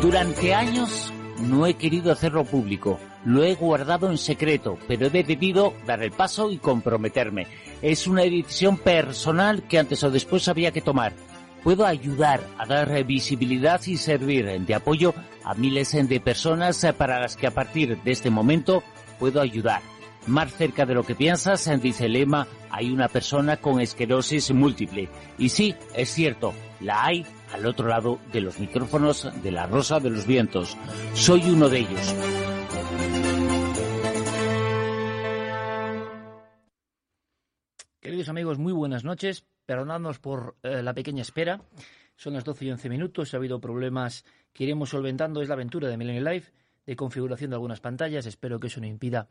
Durante años no he querido hacerlo público, lo he guardado en secreto, pero he decidido dar el paso y comprometerme. Es una decisión personal que antes o después había que tomar. Puedo ayudar a dar visibilidad y servir de apoyo a miles de personas para las que a partir de este momento puedo ayudar. Más cerca de lo que piensas, dice lema, hay una persona con esclerosis múltiple. Y sí, es cierto, la hay al otro lado de los micrófonos de la Rosa de los Vientos. Soy uno de ellos. Queridos amigos, muy buenas noches. Perdonadnos por eh, la pequeña espera. Son las 12 y 11 minutos. Ha habido problemas que iremos solventando. Es la aventura de Millennial Life, de configuración de algunas pantallas. Espero que eso no impida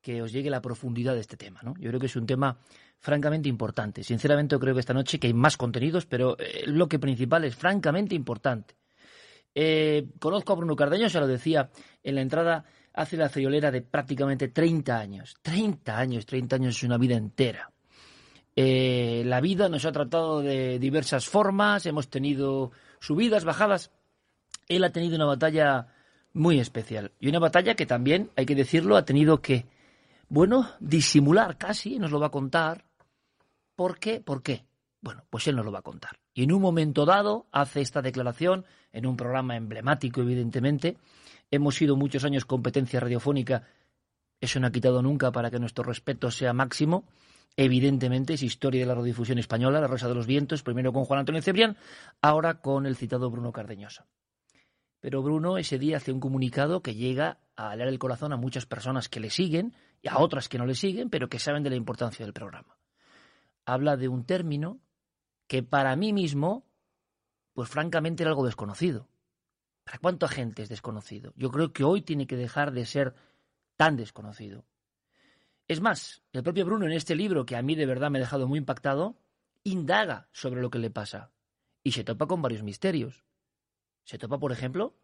que os llegue la profundidad de este tema. ¿no? Yo creo que es un tema francamente importante. Sinceramente, creo que esta noche que hay más contenidos, pero eh, el bloque principal es francamente importante. Eh, conozco a Bruno Cardeño, se lo decía en la entrada, hace la friolera de prácticamente 30 años. 30 años, 30 años es una vida entera. Eh, la vida nos ha tratado de diversas formas, hemos tenido subidas, bajadas. Él ha tenido una batalla muy especial y una batalla que también, hay que decirlo, ha tenido que, bueno, disimular casi, nos lo va a contar, ¿Por qué? ¿Por qué? Bueno, pues él nos lo va a contar. Y en un momento dado hace esta declaración, en un programa emblemático, evidentemente. Hemos sido muchos años competencia radiofónica. Eso no ha quitado nunca para que nuestro respeto sea máximo. Evidentemente es historia de la radiodifusión española, La Rosa de los Vientos, primero con Juan Antonio Cebrián, ahora con el citado Bruno Cardeñosa. Pero Bruno ese día hace un comunicado que llega a alar el corazón a muchas personas que le siguen y a otras que no le siguen, pero que saben de la importancia del programa habla de un término que para mí mismo, pues francamente era algo desconocido. ¿Para cuánta gente es desconocido? Yo creo que hoy tiene que dejar de ser tan desconocido. Es más, el propio Bruno en este libro, que a mí de verdad me ha dejado muy impactado, indaga sobre lo que le pasa y se topa con varios misterios. Se topa, por ejemplo,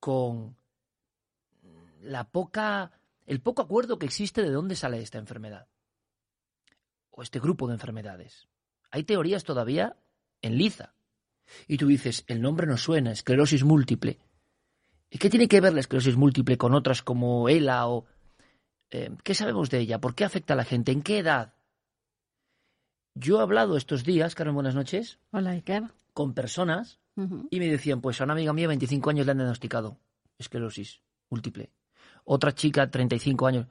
con la poca el poco acuerdo que existe de dónde sale esta enfermedad o este grupo de enfermedades. Hay teorías todavía en liza. Y tú dices, el nombre no suena, esclerosis múltiple. ¿Y qué tiene que ver la esclerosis múltiple con otras como ELA o... Eh, ¿Qué sabemos de ella? ¿Por qué afecta a la gente? ¿En qué edad? Yo he hablado estos días, Carmen, buenas noches. Hola, Iker. Con personas y me decían, pues a una amiga mía, 25 años, le han diagnosticado esclerosis múltiple. Otra chica, 35 años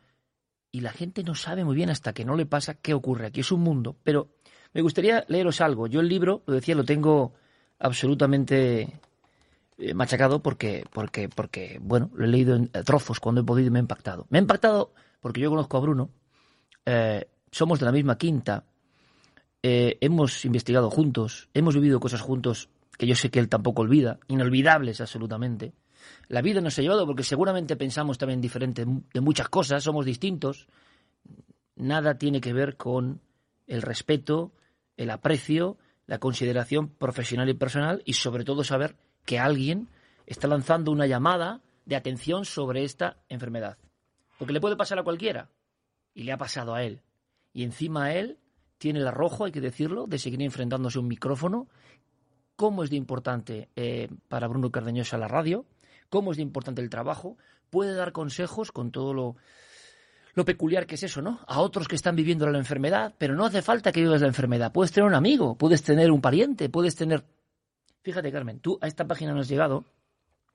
y la gente no sabe muy bien hasta que no le pasa qué ocurre aquí. Es un mundo, pero Me gustaría leeros algo. Yo el libro, lo decía, lo tengo absolutamente eh, machacado porque, porque, porque, bueno, lo he leído en trozos cuando he podido y me ha impactado. Me ha impactado porque yo conozco a Bruno, eh, somos de la misma quinta, eh, hemos investigado juntos, hemos vivido cosas juntos que yo sé que él tampoco olvida, inolvidables absolutamente. La vida nos ha llevado porque seguramente pensamos también diferente de muchas cosas, somos distintos. Nada tiene que ver con el respeto, el aprecio, la consideración profesional y personal y sobre todo saber que alguien está lanzando una llamada de atención sobre esta enfermedad. Porque le puede pasar a cualquiera. Y le ha pasado a él. Y encima a él tiene el arrojo, hay que decirlo, de seguir enfrentándose a un micrófono. ¿Cómo es de importante eh, para Bruno Cardeñosa la radio? ¿Cómo es de importante el trabajo? Puede dar consejos con todo lo, lo peculiar que es eso, ¿no? A otros que están viviendo la enfermedad, pero no hace falta que vivas la enfermedad. Puedes tener un amigo, puedes tener un pariente, puedes tener... Fíjate, Carmen, tú a esta página no has llegado.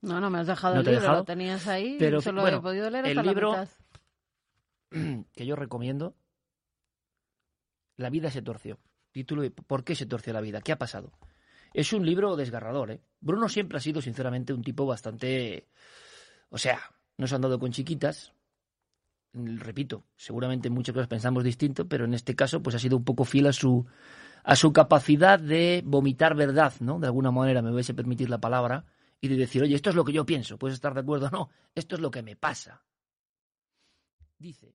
No, no me has dejado el libro, lo tenías ahí, pero solo he podido leer hasta el libro, la mitad. que yo recomiendo, La vida se torció. Título de ¿Por qué se torció la vida? ¿Qué ha pasado? Es un libro desgarrador, ¿eh? Bruno siempre ha sido, sinceramente, un tipo bastante... O sea, no se han dado con chiquitas. Repito, seguramente en muchas cosas pensamos distinto, pero en este caso, pues ha sido un poco fiel a su, a su capacidad de vomitar verdad, ¿no? De alguna manera, me vais a permitir la palabra, y de decir, oye, esto es lo que yo pienso, puedes estar de acuerdo o no, esto es lo que me pasa. Dice.